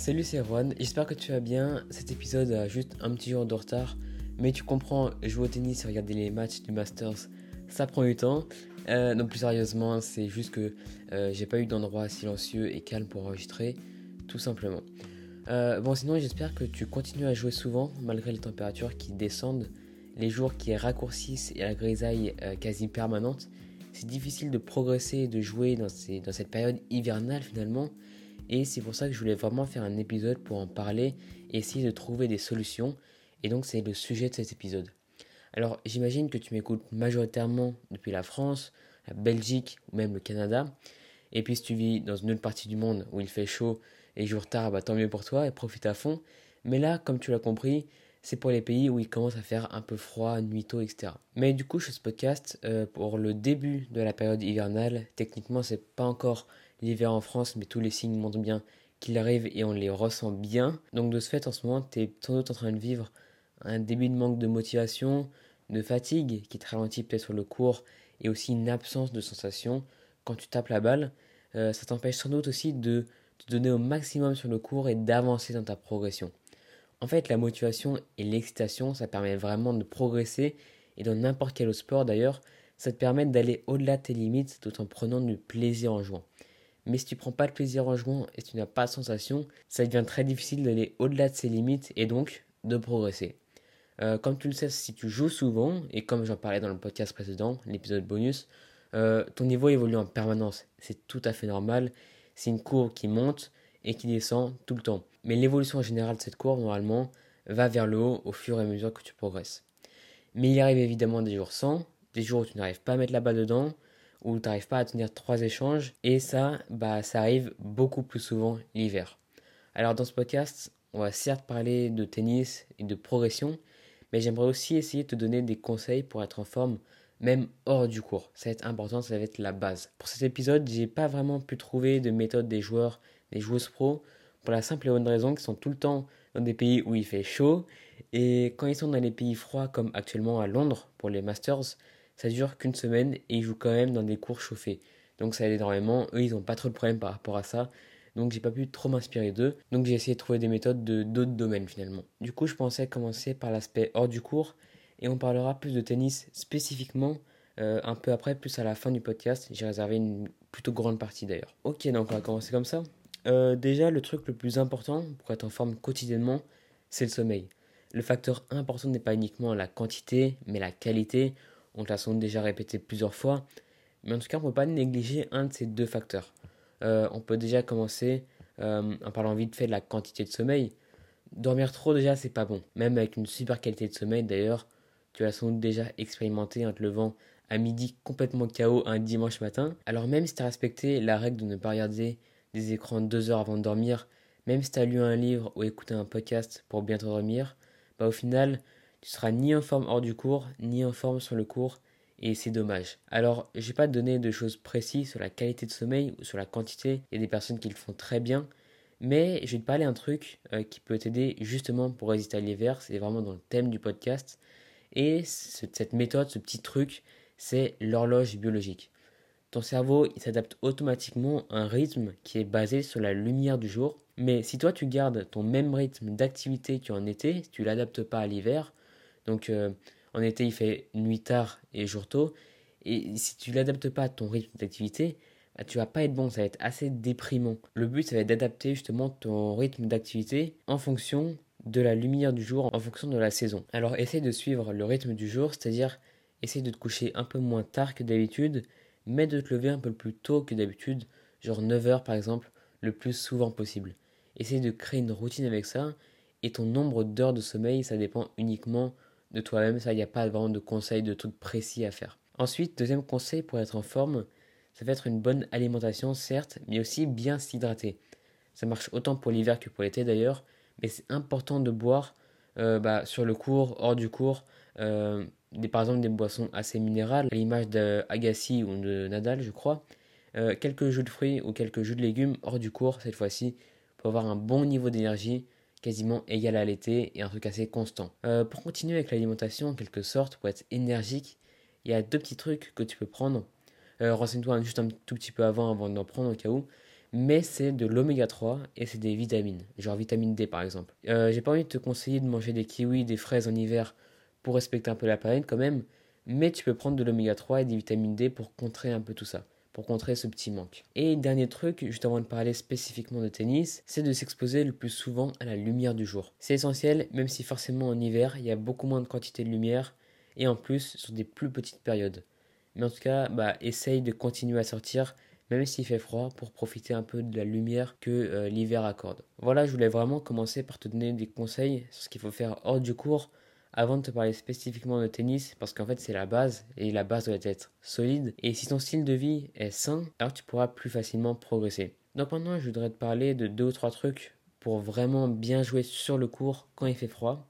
Salut, c'est Juan, j'espère que tu vas bien. Cet épisode a juste un petit jour de retard, mais tu comprends, jouer au tennis et regarder les matchs du Masters, ça prend du temps. Euh, donc plus sérieusement, c'est juste que euh, j'ai pas eu d'endroit silencieux et calme pour enregistrer, tout simplement. Euh, bon, sinon, j'espère que tu continues à jouer souvent, malgré les températures qui descendent, les jours qui raccourcissent et la grisaille quasi permanente. C'est difficile de progresser et de jouer dans cette période hivernale finalement. Et c'est pour ça que je voulais vraiment faire un épisode pour en parler et essayer de trouver des solutions. Et donc c'est le sujet de cet épisode. Alors j'imagine que tu m'écoutes majoritairement depuis la France, la Belgique ou même le Canada. Et puis si tu vis dans une autre partie du monde où il fait chaud et jour tard, bah, tant mieux pour toi et profite à fond. Mais là, comme tu l'as compris, c'est pour les pays où il commence à faire un peu froid, nuit tôt, etc. Mais du coup, je fais ce podcast euh, pour le début de la période hivernale. Techniquement, c'est pas encore l'hiver en France, mais tous les signes montrent bien qu'il arrive et on les ressent bien. Donc de ce fait, en ce moment, tu es sans doute en train de vivre un début de manque de motivation, de fatigue qui te ralentit peut-être sur le cours et aussi une absence de sensation quand tu tapes la balle. Euh, ça t'empêche sans doute aussi de te donner au maximum sur le cours et d'avancer dans ta progression. En fait, la motivation et l'excitation, ça permet vraiment de progresser et dans n'importe quel autre sport d'ailleurs, ça te permet d'aller au-delà de tes limites tout en prenant du plaisir en jouant. Mais si tu prends pas de plaisir en jouant et si tu n'as pas de sensation, ça devient très difficile d'aller au-delà de ses limites et donc de progresser. Euh, comme tu le sais, si tu joues souvent, et comme j'en parlais dans le podcast précédent, l'épisode bonus, euh, ton niveau évolue en permanence. C'est tout à fait normal. C'est une courbe qui monte et qui descend tout le temps. Mais l'évolution générale de cette courbe, normalement, va vers le haut au fur et à mesure que tu progresses. Mais il arrive évidemment des jours sans, des jours où tu n'arrives pas à mettre la balle dedans, où tu n'arrives pas à tenir trois échanges. Et ça, bah, ça arrive beaucoup plus souvent l'hiver. Alors dans ce podcast, on va certes parler de tennis et de progression, mais j'aimerais aussi essayer de te donner des conseils pour être en forme même hors du cours. Ça va être important, ça va être la base. Pour cet épisode, j'ai pas vraiment pu trouver de méthode des joueurs, des joueuses pro, pour la simple et bonne raison qu'ils sont tout le temps dans des pays où il fait chaud, et quand ils sont dans les pays froids comme actuellement à Londres pour les Masters, ça dure qu'une semaine et ils jouent quand même dans des cours chauffés. Donc ça aide énormément. Eux, ils n'ont pas trop de problèmes par rapport à ça. Donc j'ai pas pu trop m'inspirer d'eux. Donc j'ai essayé de trouver des méthodes de d'autres domaines finalement. Du coup, je pensais commencer par l'aspect hors du cours et on parlera plus de tennis spécifiquement euh, un peu après, plus à la fin du podcast. J'ai réservé une plutôt grande partie d'ailleurs. Ok, donc on va commencer comme ça. Euh, déjà, le truc le plus important pour être en forme quotidiennement, c'est le sommeil. Le facteur important n'est pas uniquement la quantité, mais la qualité. On te l'a déjà répété plusieurs fois. Mais en tout cas, on ne peut pas négliger un de ces deux facteurs. Euh, on peut déjà commencer euh, en parlant vite fait de la quantité de sommeil. Dormir trop déjà, c'est pas bon. Même avec une super qualité de sommeil, d'ailleurs, tu l'as sans doute déjà expérimenté en te levant à midi complètement KO un dimanche matin. Alors même si tu as respecté la règle de ne pas regarder des écrans deux heures avant de dormir, même si tu as lu un livre ou écouté un podcast pour bien te dormir, bah au final, tu seras ni en forme hors du cours, ni en forme sur le cours, et c'est dommage. Alors, je vais pas te donner de choses précises sur la qualité de sommeil ou sur la quantité, il y a des personnes qui le font très bien, mais je vais te parler un truc euh, qui peut t'aider justement pour résister à l'hiver, c'est vraiment dans le thème du podcast, et cette méthode, ce petit truc, c'est l'horloge biologique. Ton cerveau, il s'adapte automatiquement à un rythme qui est basé sur la lumière du jour. Mais si toi tu gardes ton même rythme d'activité qu'en été, si tu l'adaptes pas à l'hiver, donc euh, en été il fait nuit tard et jour tôt. Et si tu l'adaptes pas à ton rythme d'activité, bah, tu vas pas être bon, ça va être assez déprimant. Le but ça va être d'adapter justement ton rythme d'activité en fonction de la lumière du jour, en fonction de la saison. Alors essaye de suivre le rythme du jour, c'est-à-dire essaye de te coucher un peu moins tard que d'habitude, mais de te lever un peu plus tôt que d'habitude, genre 9h par exemple, le plus souvent possible. Essaye de créer une routine avec ça, et ton nombre d'heures de sommeil, ça dépend uniquement de toi-même. Ça, il n'y a pas vraiment de conseils, de trucs précis à faire. Ensuite, deuxième conseil pour être en forme, ça va être une bonne alimentation, certes, mais aussi bien s'hydrater. Ça marche autant pour l'hiver que pour l'été d'ailleurs, mais c'est important de boire euh, bah, sur le cours, hors du cours, euh, des, par exemple des boissons assez minérales, à l'image d'Agassi ou de Nadal, je crois. Euh, quelques jus de fruits ou quelques jus de légumes hors du cours cette fois-ci pour avoir un bon niveau d'énergie quasiment égal à l'été et un truc assez constant. Euh, pour continuer avec l'alimentation en quelque sorte, pour être énergique, il y a deux petits trucs que tu peux prendre. Euh, renseigne-toi juste un tout petit peu avant avant d'en prendre au cas où. mais c'est de l'oméga 3 et c'est des vitamines, genre vitamine D par exemple. Euh, j'ai pas envie de te conseiller de manger des kiwis, des fraises en hiver pour respecter un peu la planète quand même, mais tu peux prendre de l'oméga 3 et des vitamines D pour contrer un peu tout ça pour contrer ce petit manque. Et dernier truc, juste avant de parler spécifiquement de tennis, c'est de s'exposer le plus souvent à la lumière du jour. C'est essentiel, même si forcément en hiver, il y a beaucoup moins de quantité de lumière, et en plus sur des plus petites périodes. Mais en tout cas, bah, essaye de continuer à sortir, même s'il fait froid, pour profiter un peu de la lumière que euh, l'hiver accorde. Voilà, je voulais vraiment commencer par te donner des conseils sur ce qu'il faut faire hors du cours avant de te parler spécifiquement de tennis, parce qu'en fait c'est la base, et la base doit être solide, et si ton style de vie est sain, alors tu pourras plus facilement progresser. Donc maintenant je voudrais te parler de deux ou trois trucs pour vraiment bien jouer sur le court quand il fait froid.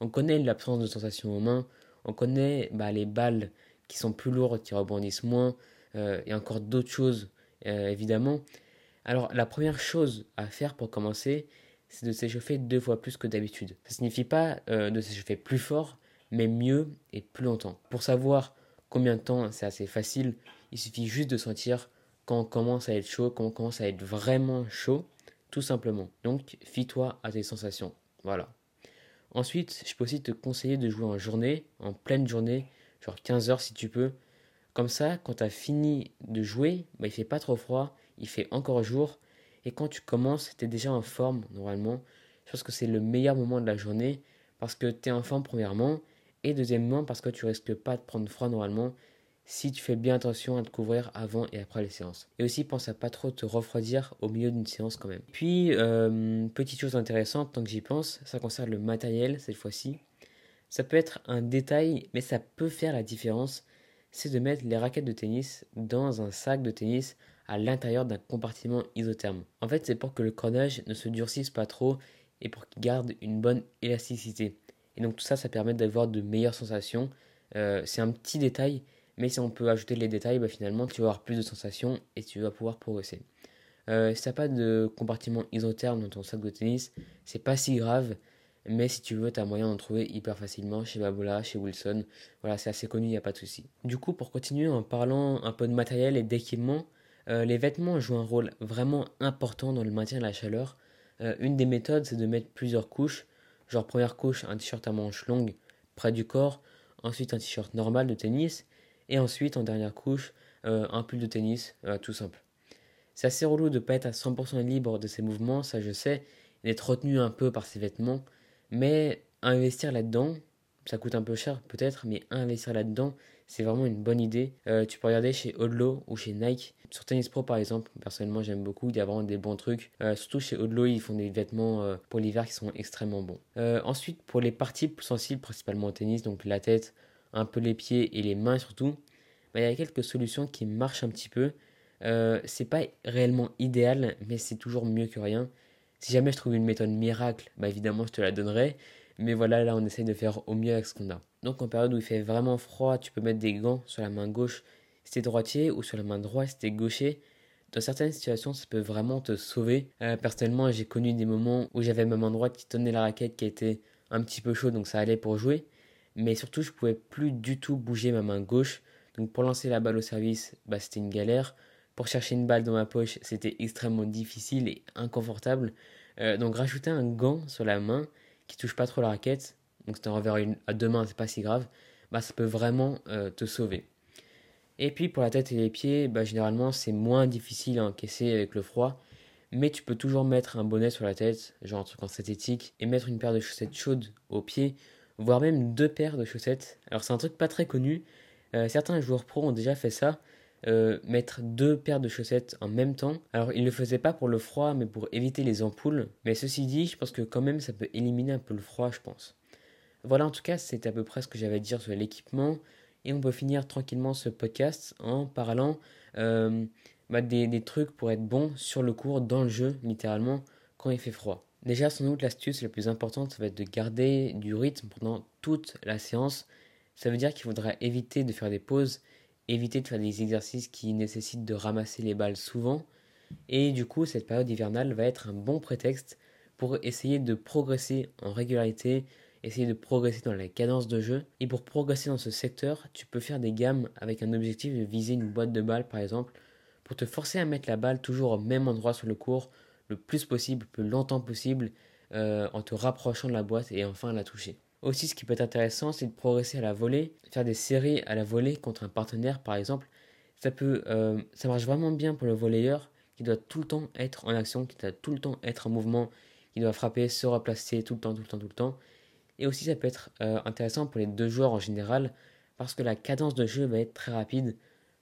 On connaît l'absence de sensation aux mains, on connaît bah, les balles qui sont plus lourdes, qui rebondissent moins, euh, et encore d'autres choses euh, évidemment. Alors la première chose à faire pour commencer, c'est de s'échauffer deux fois plus que d'habitude. Ça signifie pas euh, de s'échauffer plus fort, mais mieux et plus longtemps. Pour savoir combien de temps, c'est assez facile. Il suffit juste de sentir quand on commence à être chaud, quand on commence à être vraiment chaud, tout simplement. Donc, fie-toi à tes sensations. Voilà. Ensuite, je peux aussi te conseiller de jouer en journée, en pleine journée, genre 15 heures si tu peux. Comme ça, quand tu as fini de jouer, bah, il fait pas trop froid, il fait encore jour, et quand tu commences, tu es déjà en forme normalement. Je pense que c'est le meilleur moment de la journée parce que tu es en forme premièrement et deuxièmement parce que tu risques pas de prendre froid normalement si tu fais bien attention à te couvrir avant et après les séances. Et aussi pense à pas trop te refroidir au milieu d'une séance quand même. Puis, euh, petite chose intéressante tant que j'y pense, ça concerne le matériel cette fois-ci. Ça peut être un détail, mais ça peut faire la différence. C'est de mettre les raquettes de tennis dans un sac de tennis à l'intérieur d'un compartiment isotherme. En fait, c'est pour que le cordage ne se durcisse pas trop et pour qu'il garde une bonne élasticité. Et donc tout ça, ça permet d'avoir de meilleures sensations. Euh, c'est un petit détail, mais si on peut ajouter les détails, bah, finalement, tu vas avoir plus de sensations et tu vas pouvoir progresser. Euh, si tu n'as pas de compartiment isotherme dans ton sac de tennis, c'est pas si grave. Mais si tu veux, tu as moyen d'en trouver hyper facilement chez Babola, chez Wilson. Voilà, c'est assez connu, il n'y a pas de souci. Du coup, pour continuer en parlant un peu de matériel et d'équipement, euh, les vêtements jouent un rôle vraiment important dans le maintien de la chaleur. Euh, une des méthodes, c'est de mettre plusieurs couches. Genre première couche, un t-shirt à manches longues près du corps, ensuite un t-shirt normal de tennis, et ensuite en dernière couche, euh, un pull de tennis, tout simple. C'est assez relou de ne pas être à 100% libre de ses mouvements, ça je sais, d'être retenu un peu par ses vêtements, mais investir là-dedans, ça coûte un peu cher peut-être, mais investir là-dedans, c'est vraiment une bonne idée. Euh, tu peux regarder chez Odlo ou chez Nike. Sur Tennis Pro par exemple, personnellement j'aime beaucoup, il y a vraiment des bons trucs. Euh, surtout chez Odlo, ils font des vêtements euh, pour l'hiver qui sont extrêmement bons. ensuite, pour les parties plus sensibles, principalement au tennis, donc la tête, un peu les pieds et les mains surtout, bah, il y a quelques solutions qui marchent un petit peu. c'est pas réellement idéal, mais c'est toujours mieux que rien. Si jamais je trouve une méthode miracle, bah évidemment je te la donnerai. Mais voilà, là, on essaye de faire au mieux avec ce qu'on a. Donc, en période où il fait vraiment froid, tu peux mettre des gants sur la main gauche si t'es droitier ou sur la main droite si t'es gaucher. Dans certaines situations, ça peut vraiment te sauver. Euh, personnellement, j'ai connu des moments où j'avais ma main droite qui tenait la raquette qui était un petit peu chaud, donc ça allait pour jouer. Mais surtout, je pouvais plus du tout bouger ma main gauche. Donc, pour lancer la balle au service, bah, c'était une galère. Pour chercher une balle dans ma poche, c'était extrêmement difficile et inconfortable. Euh, donc, rajouter un gant sur la main, qui touche pas trop la raquette, donc c'est un revers à deux mains, c'est pas si grave, bah ça peut vraiment euh, te sauver. Et puis pour la tête et les pieds, bah, généralement c'est moins difficile à encaisser avec le froid, mais tu peux toujours mettre un bonnet sur la tête, genre un truc en synthétique, et mettre une paire de chaussettes chaudes aux pieds, voire même deux paires de chaussettes. Alors c'est un truc pas très connu, euh, certains joueurs pro ont déjà fait ça, euh, mettre deux paires de chaussettes en même temps. Alors, ils ne le faisaient pas pour le froid, mais pour éviter les ampoules. Mais ceci dit, je pense que quand même, ça peut éliminer un peu le froid, je pense. Voilà, en tout cas, c'est à peu près ce que j'avais à dire sur l'équipement. Et on peut finir tranquillement ce podcast en parlant euh, bah, des, trucs pour être bon sur le cours, dans le jeu, littéralement, quand il fait froid. Déjà, sans doute, l'astuce la plus importante, va être de garder du rythme pendant toute la séance. Ça veut dire qu'il faudra éviter de faire des pauses éviter de faire des exercices qui nécessitent de ramasser les balles souvent. Et du coup, cette période hivernale va être un bon prétexte pour essayer de progresser en régularité, essayer de progresser dans la cadence de jeu. Et pour progresser dans ce secteur, tu peux faire des gammes avec un objectif de viser une boîte de balles par exemple pour te forcer à mettre la balle toujours au même endroit sur le court, le plus possible, le plus longtemps possible, euh, en te rapprochant de la boîte et enfin la toucher. Aussi, ce qui peut être intéressant, c'est de progresser à la volée, faire des séries à la volée contre un partenaire par exemple. Ça, peut, euh, ça marche vraiment bien pour le volleyeur qui doit tout le temps être en action, qui doit tout le temps être en mouvement, qui doit frapper, se replacer tout le temps, tout le temps, tout le temps. Et aussi, ça peut être euh, intéressant pour les deux joueurs en général, parce que la cadence de jeu va être très rapide,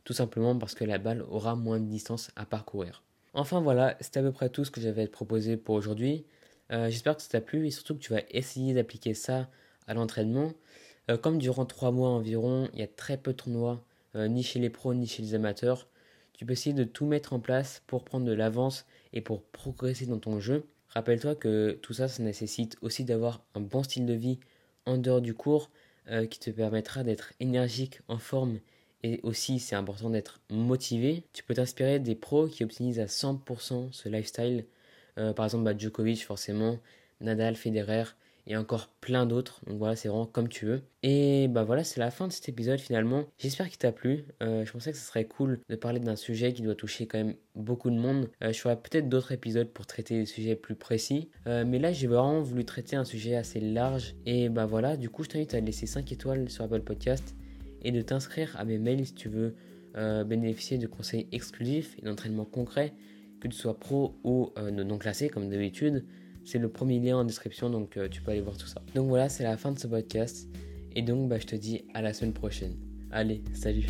tout simplement parce que la balle aura moins de distance à parcourir. Enfin voilà, c'est à peu près tout ce que j'avais à proposer pour aujourd'hui. Euh, j'espère que ça t'a plu et surtout que tu vas essayer d'appliquer ça à l'entraînement. Euh, comme durant 3 mois environ, il y a très peu de tournois, ni chez les pros ni chez les amateurs, tu peux essayer de tout mettre en place pour prendre de l'avance et pour progresser dans ton jeu. Rappelle-toi que tout ça, ça nécessite aussi d'avoir un bon style de vie en dehors du cours euh, qui te permettra d'être énergique, en forme et aussi c'est important d'être motivé. Tu peux t'inspirer des pros qui optimisent à 100% ce lifestyle. Euh, par exemple, bah, Djokovic forcément, Nadal, Federer, et encore plein d'autres. Donc voilà, c'est vraiment comme tu veux. Et bah voilà, c'est la fin de cet épisode finalement. J'espère qu'il t'a plu. Euh, je pensais que ce serait cool de parler d'un sujet qui doit toucher quand même beaucoup de monde. Euh, je ferai peut-être d'autres épisodes pour traiter des sujets plus précis. Euh, mais là, j'ai vraiment voulu traiter un sujet assez large. Et bah voilà, du coup, je t'invite à laisser 5 étoiles sur Apple Podcast et de t'inscrire à mes mails si tu veux bénéficier de conseils exclusifs et d'entraînements concrets, que tu sois pro ou non classé comme d'habitude. C'est le premier lien en description, donc euh, tu peux aller voir tout ça. Donc voilà, c'est la fin de ce podcast. Et donc, bah, je te dis à la semaine prochaine. Allez, salut